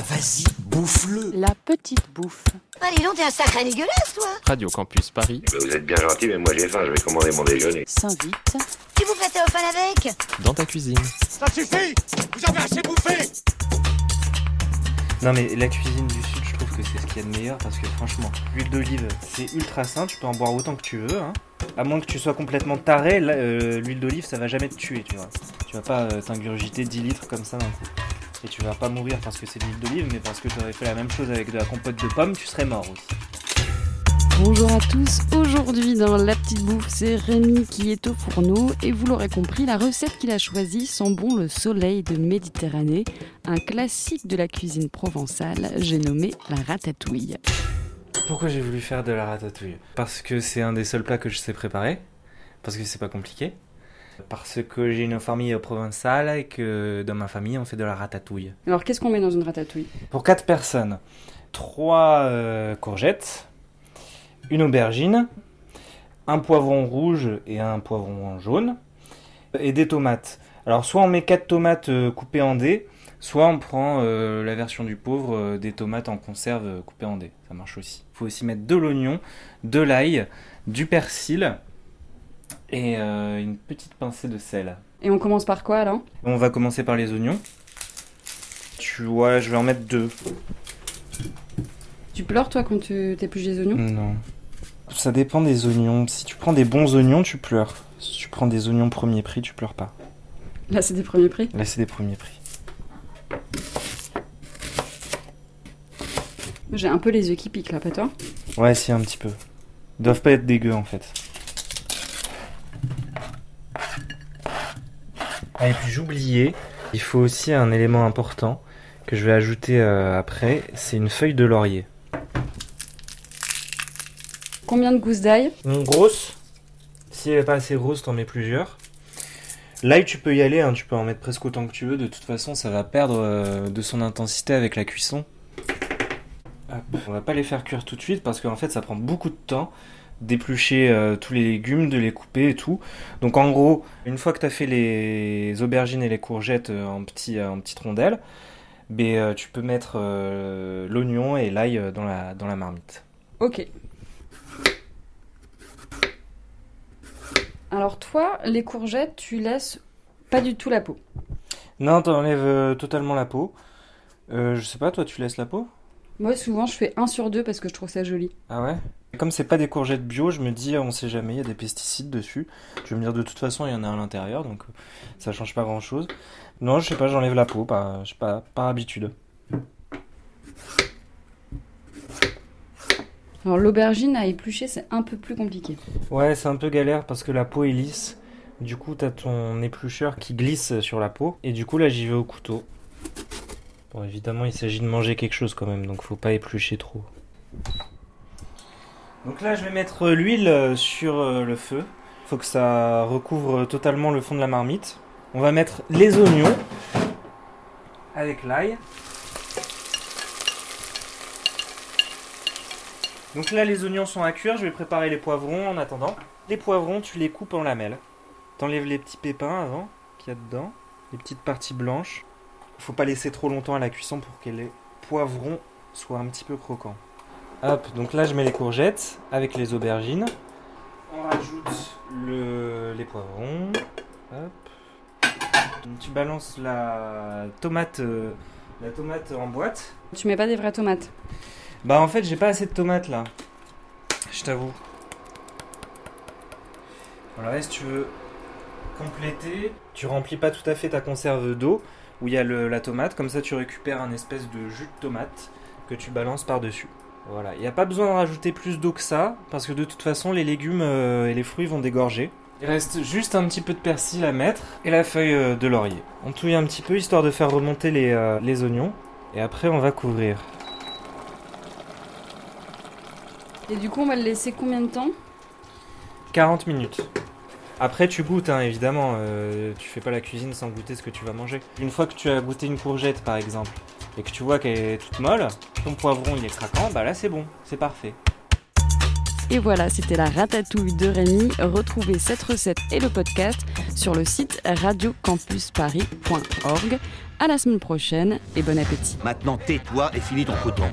Bah vas-y, bouffe-le La petite bouffe. Allez donc, t'es un sacré dégueulasse, toi Radio Campus Paris, Eh ben, vous êtes bien gentil, mais moi j'ai faim, je vais commander mon déjeuner. S'invite. Tu vous fais au fan avec dans ta cuisine. Ça suffit Vous avez assez bouffé Non mais la cuisine du sud, je trouve que c'est ce qu'il y a de meilleur parce que franchement, l'huile d'olive, c'est ultra sain, tu peux en boire autant que tu veux. Hein. À moins que tu sois complètement taré, euh, l'huile d'olive, ça va jamais te tuer, tu vois. Tu vas pas euh, t'ingurgiter 10 litres comme ça d'un coup. Et tu vas pas mourir parce que c'est de l'huile d'olive, mais parce que tu aurais fait la même chose avec de la compote de pommes, tu serais mort aussi. Bonjour à tous. Aujourd'hui dans La Petite Bouffe, c'est Rémi qui est au fourneau et vous l'aurez compris, la recette qu'il a choisie sent bon le soleil de Méditerranée, un classique de la cuisine provençale, j'ai nommé la ratatouille. Pourquoi j'ai voulu faire de la ratatouille? Parce que c'est un des seuls plats que je sais préparer, parce que c'est pas compliqué, parce que j'ai une famille provençale et que dans ma famille on fait de la ratatouille. Alors qu'est-ce qu'on met dans une ratatouille? Pour 4 personnes, 3 courgettes, une aubergine, un poivron rouge et un poivron jaune, et des tomates. Alors soit on met 4 tomates euh, coupées en dés, soit on prend euh, la version du pauvre, euh, des tomates en conserve euh, coupées en dés. Ça marche aussi. Il faut aussi mettre de l'oignon, de l'ail, du persil et euh, une petite pincée de sel. Et on commence par quoi là On va commencer par les oignons. Tu vois, je vais en mettre deux. Tu pleures toi quand tu t'épluches des oignons? Non. Ça dépend des oignons. Si tu prends des bons oignons, tu pleures. Si tu prends des oignons premier prix, tu pleures pas. Là c'est des premiers prix? Là, c'est des premiers prix. J'ai un peu les yeux qui piquent là, pas toi? Ouais, si, un petit peu. Ils doivent pas être dégueux en fait. Ah, et puis j'oubliais, il faut aussi un élément important que je vais ajouter euh, après, c'est une feuille de laurier. Combien de gousses d'ail? Une grosse. Si elle est pas assez grosse, t'en mets plusieurs. L'ail, tu peux y aller, hein, tu peux en mettre presque autant que tu veux. De toute façon, ça va perdre euh, de son intensité avec la cuisson. Hop. On va pas les faire cuire tout de suite parce qu'en fait, ça prend beaucoup de temps d'éplucher euh, tous les légumes, de les couper et tout. Donc en gros, une fois que tu as fait les aubergines et les courgettes euh, en, petits, en petites rondelles, ben, euh, tu peux mettre euh, l'oignon et l'ail euh, dans la, dans la marmite. Ok. Alors toi, les courgettes, tu laisses pas du tout la peau? Non, t'enlèves euh, totalement la peau. Euh, je sais pas, toi tu laisses la peau? Moi souvent je fais un sur deux parce que je trouve ça joli. Ah ouais? Comme c'est pas des courgettes bio, je me dis, on sait jamais, il y a des pesticides dessus. Je vais me dire, de toute façon, il y en a à l'intérieur, donc euh, ça change pas grand chose. Non, je sais pas, j'enlève la peau, pas, je sais pas, par habitude. Alors l'aubergine à éplucher c'est un peu plus compliqué. Ouais, c'est un peu galère parce que la peau est lisse. Du coup, t'as ton éplucheur qui glisse sur la peau. Et du coup, là, j'y vais au couteau. Bon, évidemment, il s'agit de manger quelque chose quand même, donc faut pas éplucher trop. Donc là, je vais mettre l'huile euh, sur euh, le feu. Faut que ça recouvre totalement le fond de la marmite. On va mettre les oignons avec l'ail. Donc là, les oignons sont à cuire. Je vais préparer les poivrons en attendant. Les poivrons, tu les coupes en lamelles. T'enlèves les petits pépins avant qu'il y a dedans, les petites parties blanches. Faut pas laisser trop longtemps à la cuisson pour que les poivrons soient un petit peu croquants. Hop, donc là je mets les courgettes avec les aubergines. On rajoute le, les poivrons. Hop. Donc tu balances la tomate, euh, la tomate en boîte. Tu mets pas des vraies tomates. Bah en fait j'ai pas assez de tomates là. Je t'avoue. Voilà, si tu veux compléter, tu remplis pas tout à fait ta conserve d'eau où il y a le- la tomate, comme ça tu récupères un espèce de jus de tomate que tu balances par-dessus. Voilà, il n'y a pas besoin de rajouter plus d'eau que ça, parce que de toute façon les légumes euh, et les fruits vont dégorger. Il reste juste un petit peu de persil à mettre et la feuille euh, de laurier. On touille un petit peu histoire de faire remonter les, euh, les oignons, et après on va couvrir. Et du coup on va le laisser combien de temps? 40 minutes. Après, tu goûtes, hein, évidemment. euh, tu fais pas la cuisine sans goûter ce que tu vas manger. Une fois que tu as goûté une courgette, par exemple, et que tu vois qu'elle est toute molle, ton poivron il est craquant, bah là c'est bon, c'est parfait. Et voilà, c'était la ratatouille de Rémi. Retrouvez cette recette et le podcast sur le site radiocampusparis.org. À la semaine prochaine et bon appétit. Maintenant tais-toi et finis ton coton.